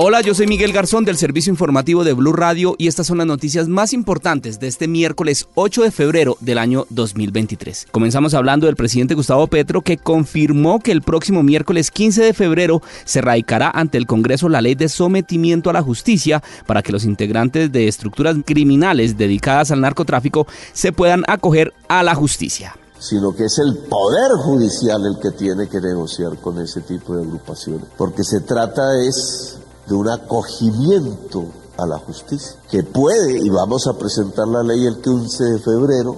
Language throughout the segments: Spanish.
Hola, yo soy Miguel Garzón del Servicio Informativo de Blue Radio y estas son las noticias más importantes de este miércoles 8 de febrero del año 2023. Comenzamos hablando del presidente Gustavo Petro que confirmó que el próximo miércoles 15 de febrero se radicará ante el Congreso la ley de sometimiento a la justicia para que los integrantes de estructuras criminales dedicadas al narcotráfico se puedan acoger a la justicia sino que es el poder judicial el que tiene que negociar con ese tipo de agrupaciones, porque se trata es de un acogimiento a la justicia, que puede, y vamos a presentar la ley el 15 de febrero,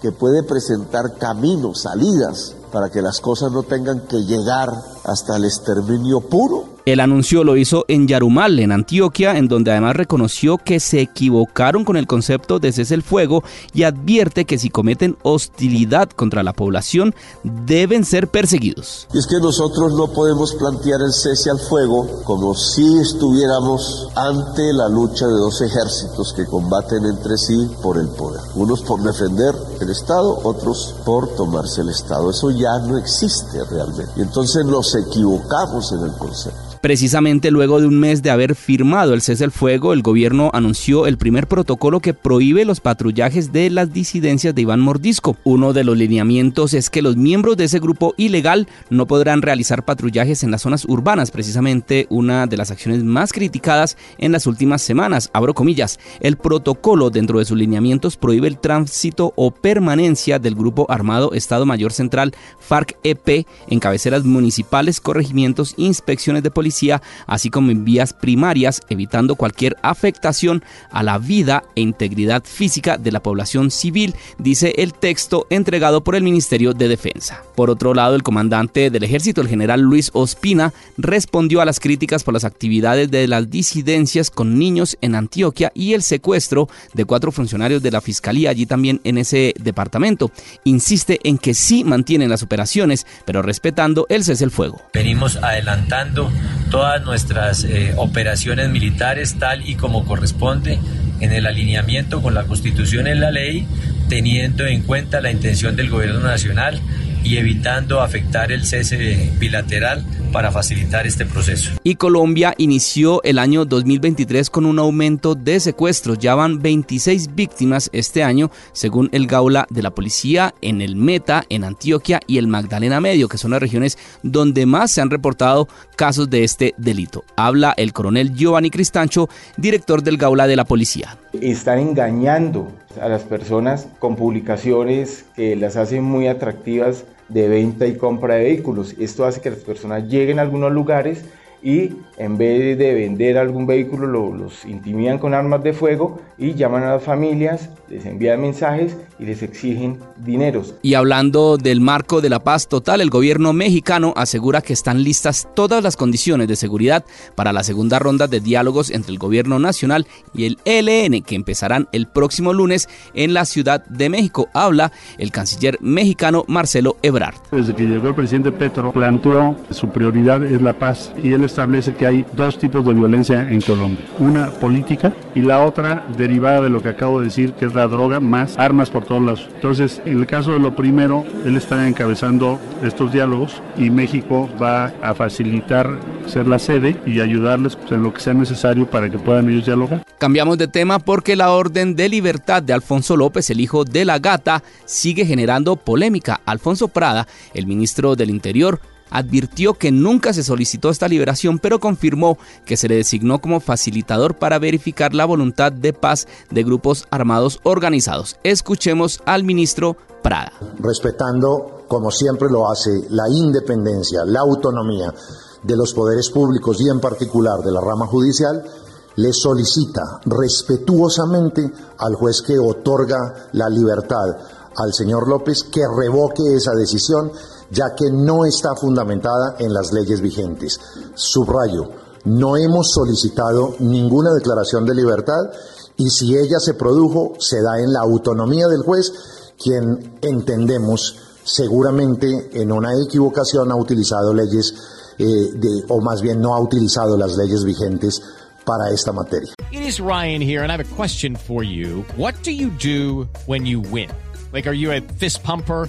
que puede presentar caminos, salidas, para que las cosas no tengan que llegar hasta el exterminio puro, el anuncio lo hizo en Yarumal, en Antioquia, en donde además reconoció que se equivocaron con el concepto de cese el fuego y advierte que si cometen hostilidad contra la población deben ser perseguidos. Y es que nosotros no podemos plantear el cese al fuego como si estuviéramos ante la lucha de dos ejércitos que combaten entre sí por el poder. Unos por defender el Estado, otros por tomarse el Estado. Eso ya no existe realmente. Y entonces nos equivocamos en el concepto. Precisamente luego de un mes de haber firmado el cese al fuego, el gobierno anunció el primer protocolo que prohíbe los patrullajes de las disidencias de Iván Mordisco. Uno de los lineamientos es que los miembros de ese grupo ilegal no podrán realizar patrullajes en las zonas urbanas, precisamente una de las acciones más criticadas en las últimas semanas. Abro comillas, el protocolo dentro de sus lineamientos prohíbe el tránsito o permanencia del grupo armado Estado Mayor Central FARC-EP en cabeceras municipales, corregimientos, inspecciones de policía así como en vías primarias, evitando cualquier afectación a la vida e integridad física de la población civil, dice el texto entregado por el Ministerio de Defensa. Por otro lado, el comandante del ejército, el general Luis Ospina, respondió a las críticas por las actividades de las disidencias con niños en Antioquia y el secuestro de cuatro funcionarios de la fiscalía allí también en ese departamento. Insiste en que sí mantienen las operaciones, pero respetando el cese el fuego. Venimos adelantando todas nuestras eh, operaciones militares tal y como corresponde en el alineamiento con la Constitución y la ley, teniendo en cuenta la intención del Gobierno Nacional y evitando afectar el cese bilateral para facilitar este proceso. Y Colombia inició el año 2023 con un aumento de secuestros. Ya van 26 víctimas este año, según el Gaula de la Policía, en el Meta, en Antioquia y el Magdalena Medio, que son las regiones donde más se han reportado casos de este delito. Habla el coronel Giovanni Cristancho, director del Gaula de la Policía. Están engañando a las personas con publicaciones que las hacen muy atractivas de venta y compra de vehículos. Esto hace que las personas lleguen a algunos lugares y en vez de vender algún vehículo los intimidan con armas de fuego y llaman a las familias, les envían mensajes y les exigen dineros. Y hablando del marco de la paz total, el gobierno mexicano asegura que están listas todas las condiciones de seguridad para la segunda ronda de diálogos entre el gobierno nacional y el ELN que empezarán el próximo lunes en la Ciudad de México. Habla el canciller mexicano Marcelo Ebrard. Desde que llegó el presidente Petro planteó su prioridad es la paz y él establece que hay dos tipos de violencia en Colombia. Una política y la otra derivada de lo que acabo de decir, que es la droga, más armas por todos lados. Entonces, en el caso de lo primero, él está encabezando estos diálogos y México va a facilitar ser la sede y ayudarles en lo que sea necesario para que puedan ellos dialogar. Cambiamos de tema porque la orden de libertad de Alfonso López, el hijo de la gata, sigue generando polémica. Alfonso Prada, el ministro del Interior, advirtió que nunca se solicitó esta liberación, pero confirmó que se le designó como facilitador para verificar la voluntad de paz de grupos armados organizados. Escuchemos al ministro Prada. Respetando, como siempre lo hace, la independencia, la autonomía de los poderes públicos y en particular de la rama judicial, le solicita respetuosamente al juez que otorga la libertad al señor López que revoque esa decisión ya que no está fundamentada en las leyes vigentes. Subrayo, no hemos solicitado ninguna declaración de libertad y si ella se produjo, se da en la autonomía del juez, quien entendemos seguramente en una equivocación ha utilizado leyes, eh, de, o más bien no ha utilizado las leyes vigentes para esta materia. It is Ryan here and I have a question for you. What do you do when you win? Like, are you a fist pumper?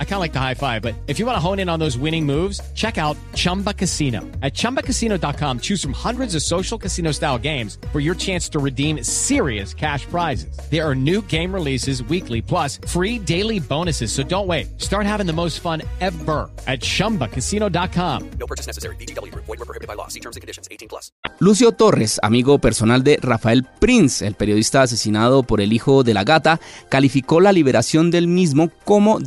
I kind of like the high five, but if you want to hone in on those winning moves, check out Chumba Casino. At ChumbaCasino.com, choose from hundreds of social casino style games for your chance to redeem serious cash prizes. There are new game releases weekly, plus free daily bonuses. So don't wait. Start having the most fun ever at ChumbaCasino.com. No purchase necessary. BGW. Void were prohibited by law. See terms and conditions. 18 plus. Lucio Torres, amigo personal de Rafael Prince, el periodista asesinado por el hijo de la gata, calificó la liberación del mismo como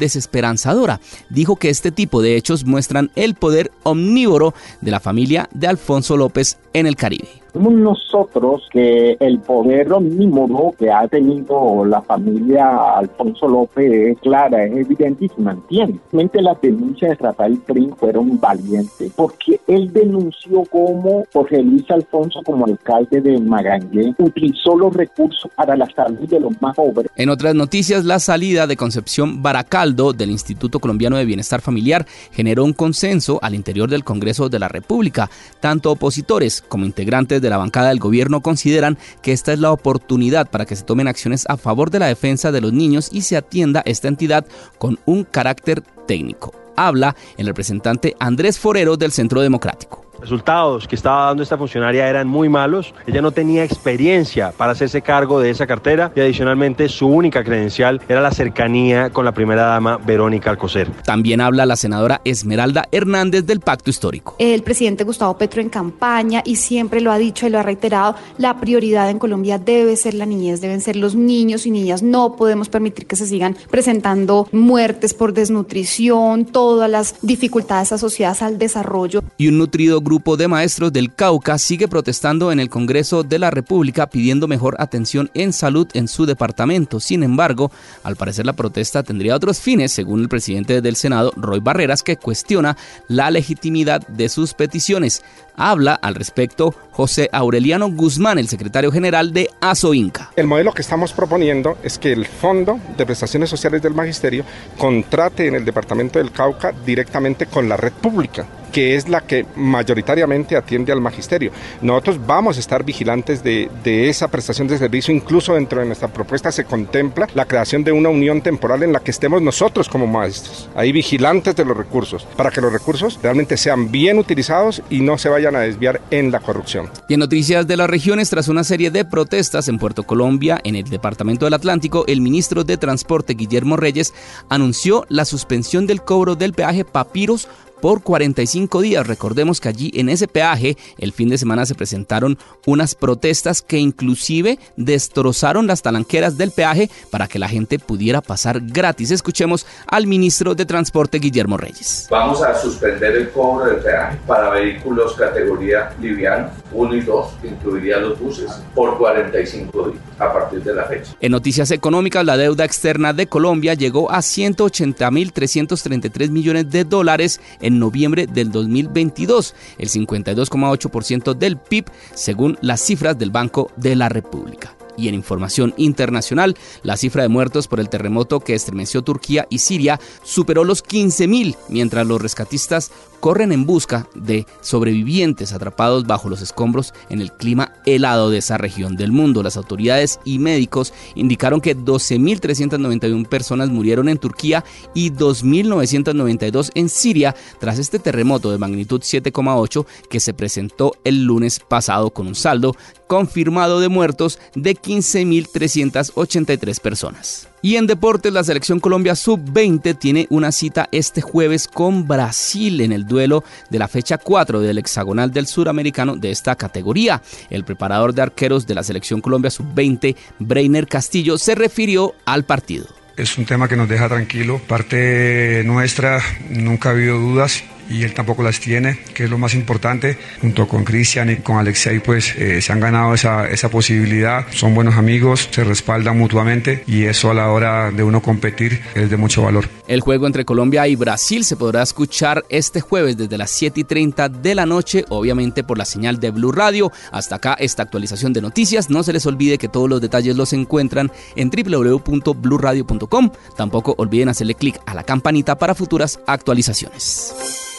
Dijo que este tipo de hechos muestran el poder omnívoro de la familia de Alfonso López en el Caribe. Somos nosotros que el poder omnímodo que ha tenido la familia Alfonso López es clara, es evidente y se mantiene. Realmente las denuncias de Rafael Prin fueron valientes porque él denunció como Jorge Luis Alfonso como alcalde de Magañé utilizó los recursos para la salud de los más pobres. En otras noticias, la salida de Concepción Baracaldo del Instituto Colombiano de Bienestar Familiar generó un consenso al interior del Congreso de la República. Tanto opositores como integrantes de la bancada del gobierno consideran que esta es la oportunidad para que se tomen acciones a favor de la defensa de los niños y se atienda esta entidad con un carácter técnico. Habla el representante Andrés Forero del Centro Democrático resultados que estaba dando esta funcionaria eran muy malos. Ella no tenía experiencia para hacerse cargo de esa cartera y adicionalmente su única credencial era la cercanía con la primera dama Verónica Alcocer. También habla la senadora Esmeralda Hernández del Pacto Histórico. El presidente Gustavo Petro en campaña y siempre lo ha dicho y lo ha reiterado, la prioridad en Colombia debe ser la niñez, deben ser los niños y niñas. No podemos permitir que se sigan presentando muertes por desnutrición, todas las dificultades asociadas al desarrollo. Y un nutrido grupo de maestros del Cauca sigue protestando en el Congreso de la República pidiendo mejor atención en salud en su departamento. Sin embargo, al parecer la protesta tendría otros fines, según el presidente del Senado, Roy Barreras, que cuestiona la legitimidad de sus peticiones. Habla al respecto José Aureliano Guzmán, el secretario general de ASOINCA. El modelo que estamos proponiendo es que el Fondo de Prestaciones Sociales del Magisterio contrate en el Departamento del Cauca directamente con la red pública que es la que mayoritariamente atiende al magisterio. Nosotros vamos a estar vigilantes de, esa prestación de servicio, incluso dentro de nuestra propuesta se contempla la creación de una unión temporal en la que estemos nosotros como maestros, ahí vigilantes de los recursos, para que los recursos realmente sean bien utilizados y no se vayan a desviar en la corrupción. Y en noticias de las regiones, tras una serie de protestas en Puerto Colombia, en el Departamento del Atlántico, el ministro de Transporte, Guillermo Reyes, anunció la suspensión del cobro del peaje Papiros por 45 días. Recordemos que allí en ese peaje el fin de semana se presentaron unas protestas que inclusive destrozaron las talanqueras del peaje para que la gente pudiera pasar gratis. Escuchemos al ministro de Transporte Guillermo Reyes. Vamos a suspender el cobro del peaje para vehículos categoría liviano 1 y 2, que incluiría los buses, por 45 días a partir de la fecha. En noticias económicas, la deuda externa de Colombia llegó a 180.333 millones de dólares en noviembre del 2022, el 52,8% del PIB según las cifras del Banco de la República. Y en información internacional, la cifra de muertos por el terremoto que estremeció Turquía y Siria superó los 15.000, mientras los rescatistas corren en busca de sobrevivientes atrapados bajo los escombros en el clima helado de esa región del mundo. Las autoridades y médicos indicaron que 12.391 personas murieron en Turquía y 2.992 en Siria tras este terremoto de magnitud 7,8 que se presentó el lunes pasado con un saldo confirmado de muertos de 15.383 personas. Y en deportes, la selección Colombia Sub-20 tiene una cita este jueves con Brasil en el duelo de la fecha 4 del hexagonal del suramericano de esta categoría. El preparador de arqueros de la selección Colombia Sub-20, Breiner Castillo, se refirió al partido. Es un tema que nos deja tranquilo. Parte nuestra, nunca ha habido dudas y él tampoco las tiene, que es lo más importante. Junto con Cristian y con Alexei, pues eh, se han ganado esa, esa posibilidad. Son buenos amigos, se respaldan mutuamente y eso a la hora de uno competir es de mucho valor. El juego entre Colombia y Brasil se podrá escuchar este jueves desde las 7 y 30 de la noche, obviamente por la señal de Blue Radio. Hasta acá esta actualización de noticias. No se les olvide que todos los detalles los encuentran en www.bluradio.com. Tampoco olviden hacerle clic a la campanita para futuras actualizaciones.